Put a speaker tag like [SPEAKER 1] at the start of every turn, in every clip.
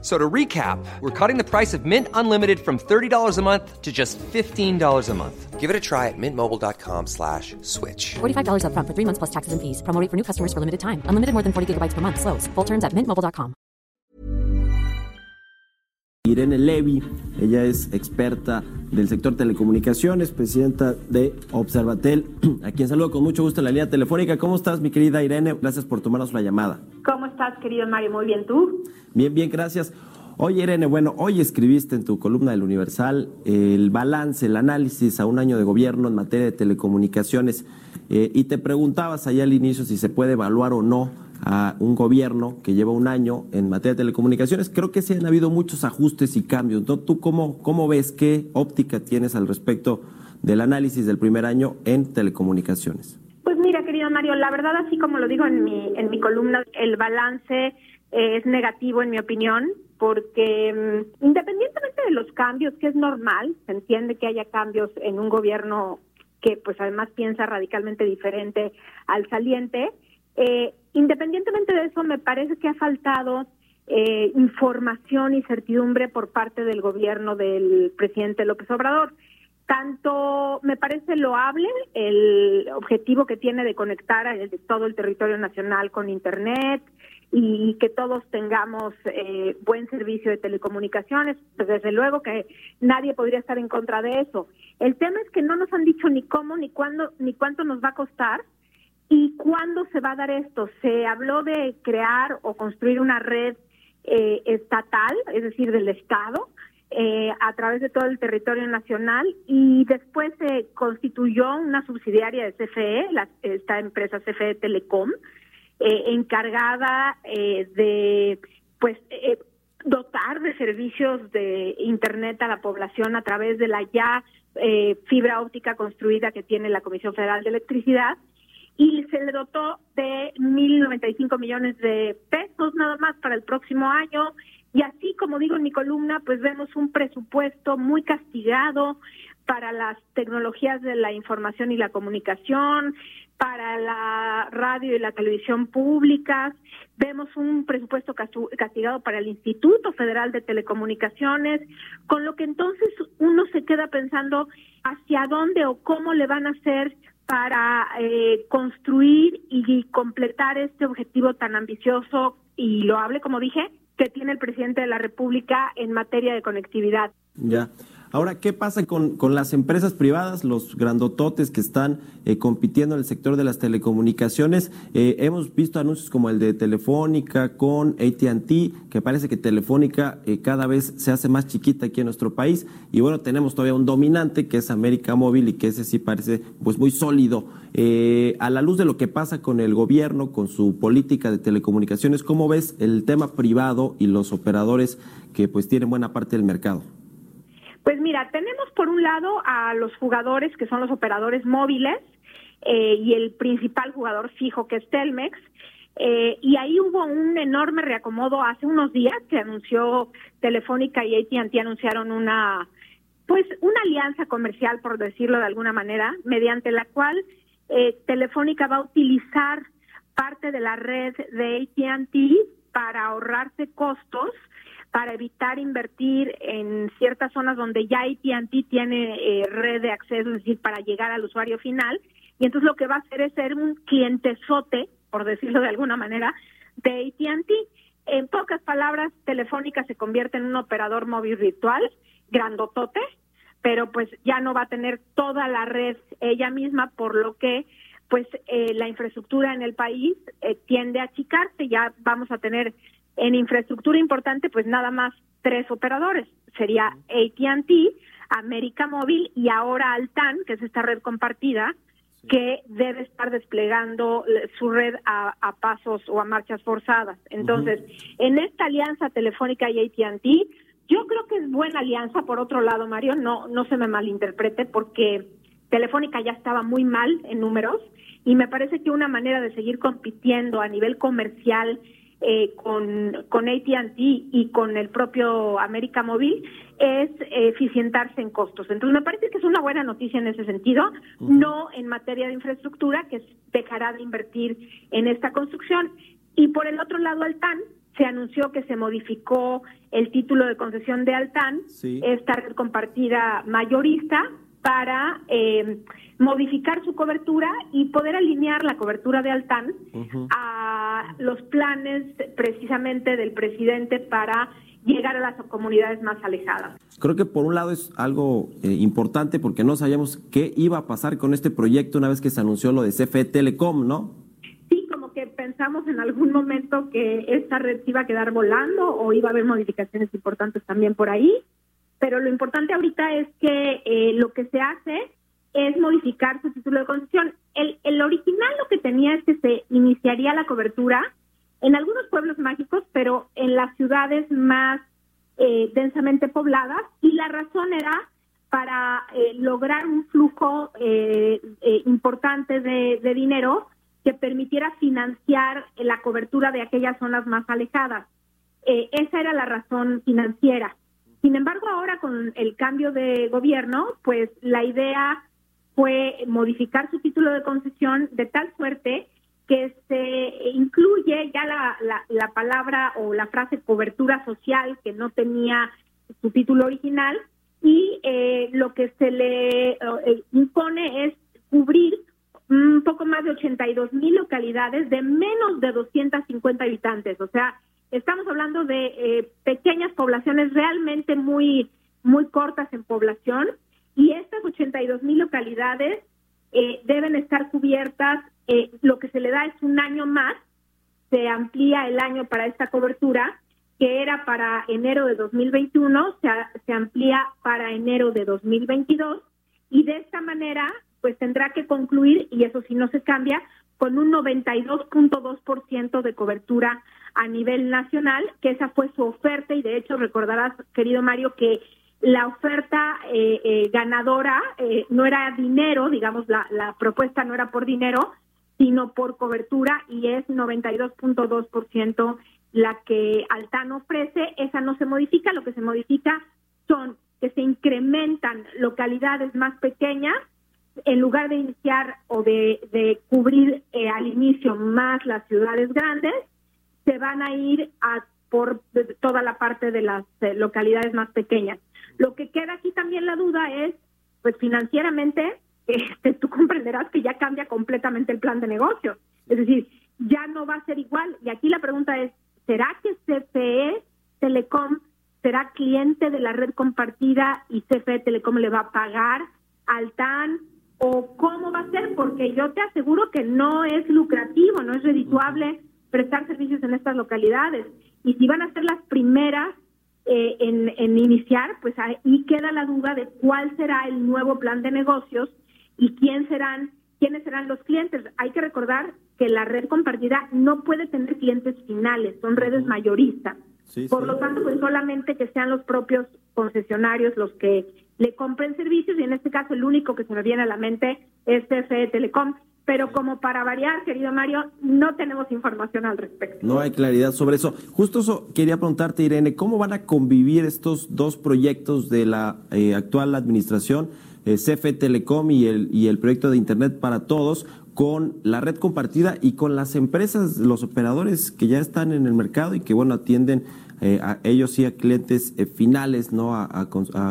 [SPEAKER 1] So to recap, we're cutting the price of Mint Unlimited from $30 a month to just $15 a month.
[SPEAKER 2] Give it a try at mintmobile.com slash switch.
[SPEAKER 3] $45 up front for three months plus taxes and fees. Promo rate for new customers for limited time. Unlimited more than 40 gigabytes per month. Slows. Full terms at mintmobile.com.
[SPEAKER 4] Irene Levy, ella es experta del sector telecomunicaciones, presidenta de Observatel, a quien saludo con mucho gusto en la línea telefónica. ¿Cómo estás, mi querida Irene? Gracias por tomarnos la llamada.
[SPEAKER 5] ¿Cómo estás, querido Mario? Muy bien, ¿tú?
[SPEAKER 4] Bien, bien, gracias. Oye, Irene, bueno, hoy escribiste en tu columna del Universal el balance, el análisis a un año de gobierno en materia de telecomunicaciones eh, y te preguntabas allá al inicio si se puede evaluar o no a un gobierno que lleva un año en materia de telecomunicaciones. Creo que sí han habido muchos ajustes y cambios. ¿no? ¿Tú cómo, cómo ves, qué óptica tienes al respecto del análisis del primer año en telecomunicaciones?
[SPEAKER 5] Pues mira, querido Mario, la verdad, así como lo digo en mi, en mi columna, el balance es negativo en mi opinión, porque mm, independientemente de los cambios, que es normal, se entiende que haya cambios en un gobierno que pues además piensa radicalmente diferente al saliente, eh, independientemente de eso, me parece que ha faltado eh, información y certidumbre por parte del gobierno del presidente López Obrador. Tanto me parece loable el objetivo que tiene de conectar a todo el territorio nacional con Internet y que todos tengamos eh, buen servicio de telecomunicaciones. Pues desde luego que nadie podría estar en contra de eso. El tema es que no nos han dicho ni cómo, ni cuándo, ni cuánto nos va a costar ¿Y cuándo se va a dar esto? Se habló de crear o construir una red eh, estatal, es decir, del Estado, eh, a través de todo el territorio nacional y después se constituyó una subsidiaria de CFE, la, esta empresa CFE Telecom, eh, encargada de pues dotar de servicios de internet a la población a través de la ya fibra óptica construida que tiene la Comisión Federal de Electricidad y se le dotó de 1.095 millones de pesos nada más para el próximo año. Y así, como digo en mi columna, pues vemos un presupuesto muy castigado para las tecnologías de la información y la comunicación, para la radio y la televisión públicas. Vemos un presupuesto castigado para el Instituto Federal de Telecomunicaciones, con lo que entonces uno se queda pensando hacia dónde o cómo le van a hacer para eh, construir y completar este objetivo tan ambicioso y lo hable, como dije, que tiene el presidente de la República en materia de conectividad.
[SPEAKER 4] Ya. Ahora, ¿qué pasa con, con las empresas privadas, los grandototes que están eh, compitiendo en el sector de las telecomunicaciones? Eh, hemos visto anuncios como el de Telefónica con ATT, que parece que Telefónica eh, cada vez se hace más chiquita aquí en nuestro país. Y bueno, tenemos todavía un dominante que es América Móvil y que ese sí parece pues muy sólido. a la luz de lo que pasa con el gobierno, con su política de telecomunicaciones, ¿cómo ves el tema privado y los operadores que pues tienen buena parte del mercado?
[SPEAKER 5] Pues mira, tenemos por un lado a los jugadores que son los operadores móviles eh, y el principal jugador fijo que es Telmex. Eh, y ahí hubo un enorme reacomodo hace unos días que anunció Telefónica y AT&T anunciaron una pues una alianza comercial por decirlo de alguna manera mediante la cual eh, Telefónica va a utilizar parte de la red de AT&T para ahorrarse costos para evitar invertir en ciertas zonas donde ya AT&T tiene eh, red de acceso, es decir, para llegar al usuario final. Y entonces lo que va a hacer es ser un clientesote, por decirlo de alguna manera, de AT&T. En pocas palabras, Telefónica se convierte en un operador móvil virtual, grandotote, pero pues ya no va a tener toda la red ella misma, por lo que pues eh, la infraestructura en el país eh, tiende a achicarse, ya vamos a tener en infraestructura importante, pues nada más tres operadores. Sería ATT, América Móvil y ahora Altan, que es esta red compartida, que debe estar desplegando su red a, pasos o a marchas forzadas. Entonces, en esta alianza telefónica y ATT, yo creo que es buena alianza. Por otro lado, Mario, no, no se me malinterprete, porque Telefónica ya estaba muy mal en números y me parece que una manera de seguir compitiendo a nivel comercial eh, con, con ATT y con el propio América Móvil es eficientarse en costos. Entonces, me parece que es una buena noticia en ese sentido, no en materia de infraestructura, que dejará de invertir en esta construcción. Y por el otro lado, Altán, se anunció que se modificó el título de concesión de Altán, esta red compartida mayorista, para eh, modificar su cobertura y poder alinear la cobertura de Altán a los planes precisamente del presidente para llegar a las comunidades más alejadas.
[SPEAKER 4] Creo que por un lado es algo eh, importante porque no sabíamos qué iba a pasar con este proyecto una vez que se anunció lo de CFE Telecom, ¿no?
[SPEAKER 5] Sí, como que pensamos en algún momento que esta red iba a quedar volando o iba a haber modificaciones importantes también por ahí, pero lo importante ahorita es que eh, lo que se hace es modificar su título de concesión. El, el original lo que tenía es que se iniciaría la cobertura en algunos pueblos mágicos, pero en las ciudades más eh, densamente pobladas, y la razón era para eh, lograr un flujo eh, importante de, de, dinero que permitiera financiar la cobertura de aquellas zonas más alejadas. esa era la razón financiera. Sin embargo, ahora con el cambio de gobierno, pues la idea fue modificar su título de concesión de tal suerte que se incluye ya la, la, palabra o la frase cobertura social que no tenía su título original y eh, lo que se le eh, impone es cubrir un poco más de 82 mil localidades de menos de 250 habitantes. O sea, estamos hablando de eh, pequeñas poblaciones realmente muy, muy cortas en población y estas 82 mil localidades deben estar cubiertas eh, lo que se le da es un año más, se amplía el año para esta cobertura, que era para enero de 2021, se, se amplía para enero de 2022 y de esta manera pues tendrá que concluir, y eso sí no se cambia, con un 92.2% de cobertura a nivel nacional, que esa fue su oferta y de hecho recordarás, querido Mario, que la oferta eh, eh, ganadora no era dinero, digamos, la, la propuesta no era por dinero, sino por cobertura y es 92.2% la que Altán ofrece. Esa no se modifica, lo que se modifica son que se incrementan localidades más pequeñas en lugar de iniciar o de, cubrir eh, al inicio más las ciudades grandes, se van a ir a por toda la parte de las eh, localidades más pequeñas. Lo que queda aquí también la duda es, pues financieramente, este, tú comprenderás que ya cambia completamente el plan de negocio. Es decir, ya no va a ser igual. Y aquí la pregunta es, ¿será que CFE Telecom será cliente de la red compartida y CFE Telecom le va a pagar al TAN? ¿O cómo va a ser? Porque yo te aseguro que no es lucrativo, no es redituable prestar servicios en estas localidades. Y si van a ser las primeras eh, en, en iniciar, pues ahí queda la duda de cuál será el nuevo plan de negocios y quién serán, quiénes serán los clientes. Hay que recordar que la red compartida no puede tener clientes finales, son redes mayoristas. Por lo tanto, pues solamente que sean los propios concesionarios los que le compren servicios y en este caso el único que se me viene a la mente es CFE Telecom. Pero como para variar, querido Mario, no tenemos información al respecto.
[SPEAKER 4] No hay claridad sobre eso. Justo eso quería preguntarte, Irene, ¿cómo van a convivir estos dos proyectos de la eh, actual administración? eh, CFE Telecom y el, y el proyecto de Internet para Todos con la red compartida y con las empresas, los operadores que ya están en el mercado y que, bueno, atienden eh, a ellos y a clientes eh, finales, ¿no? A,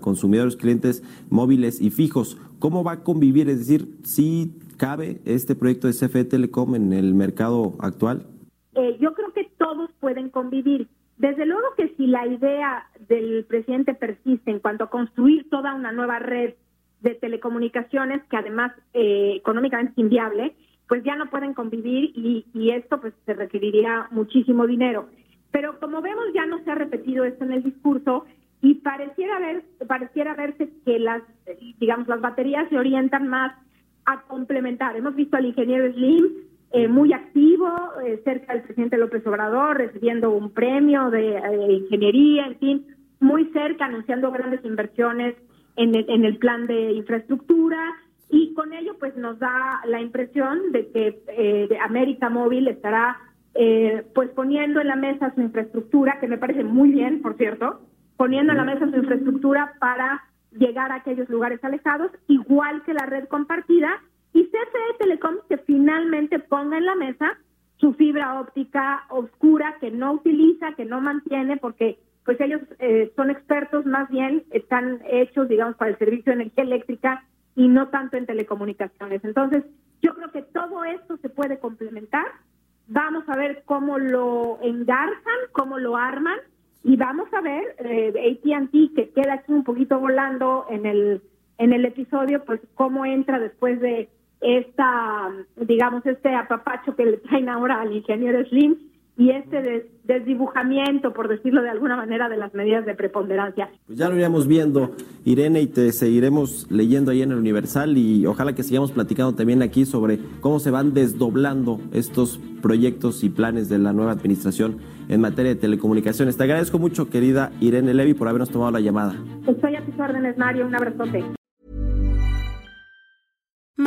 [SPEAKER 4] consumidores, clientes móviles y fijos. ¿Cómo va a convivir? Es decir, ¿sí cabe este proyecto de CFE Telecom en el mercado actual?
[SPEAKER 5] Eh, yo creo que todos pueden convivir. Desde luego que si la idea del presidente persiste en cuanto a construir toda una nueva red de telecomunicaciones que además eh, económicamente es inviable, pues ya no pueden convivir y, y esto pues se requeriría muchísimo dinero. Pero como vemos ya no se ha repetido esto en el discurso y pareciera ver pareciera verse que las digamos las baterías se orientan más a complementar. Hemos visto al ingeniero Slim eh, muy activo eh, cerca del presidente López Obrador recibiendo un premio de ingeniería, en fin, muy cerca anunciando grandes inversiones en el, en el plan de infraestructura. Y con ello pues nos da la impresión de que eh, América Móvil estará eh, pues poniendo en la mesa su infraestructura, que me parece muy bien, por cierto, poniendo en la mesa su infraestructura para llegar a aquellos lugares alejados, igual que la red compartida, y CFE Telecom que finalmente ponga en la mesa su fibra óptica oscura que no utiliza, que no mantiene, porque pues ellos eh, son expertos, más bien están hechos, digamos, para el servicio de energía eléctrica y no tanto en telecomunicaciones. Entonces, yo creo que todo esto se puede complementar. Vamos a ver cómo lo engarzan, cómo lo arman y vamos a ver eh, AT&T que queda aquí un poquito volando en el en el episodio, pues cómo entra después de esta, digamos, este apapacho que le traen ahora al ingeniero Slim y este desdibujamiento, por decirlo de alguna manera, de las medidas de preponderancia.
[SPEAKER 4] Pues ya lo iremos viendo, Irene, y te seguiremos leyendo ahí en el Universal y ojalá que sigamos platicando también aquí sobre cómo se van desdoblando estos proyectos y planes de la nueva administración en materia de telecomunicaciones. Te agradezco mucho, querida Irene Levy, por habernos tomado la llamada.
[SPEAKER 5] Estoy a tus órdenes, Mario. Un abrazote.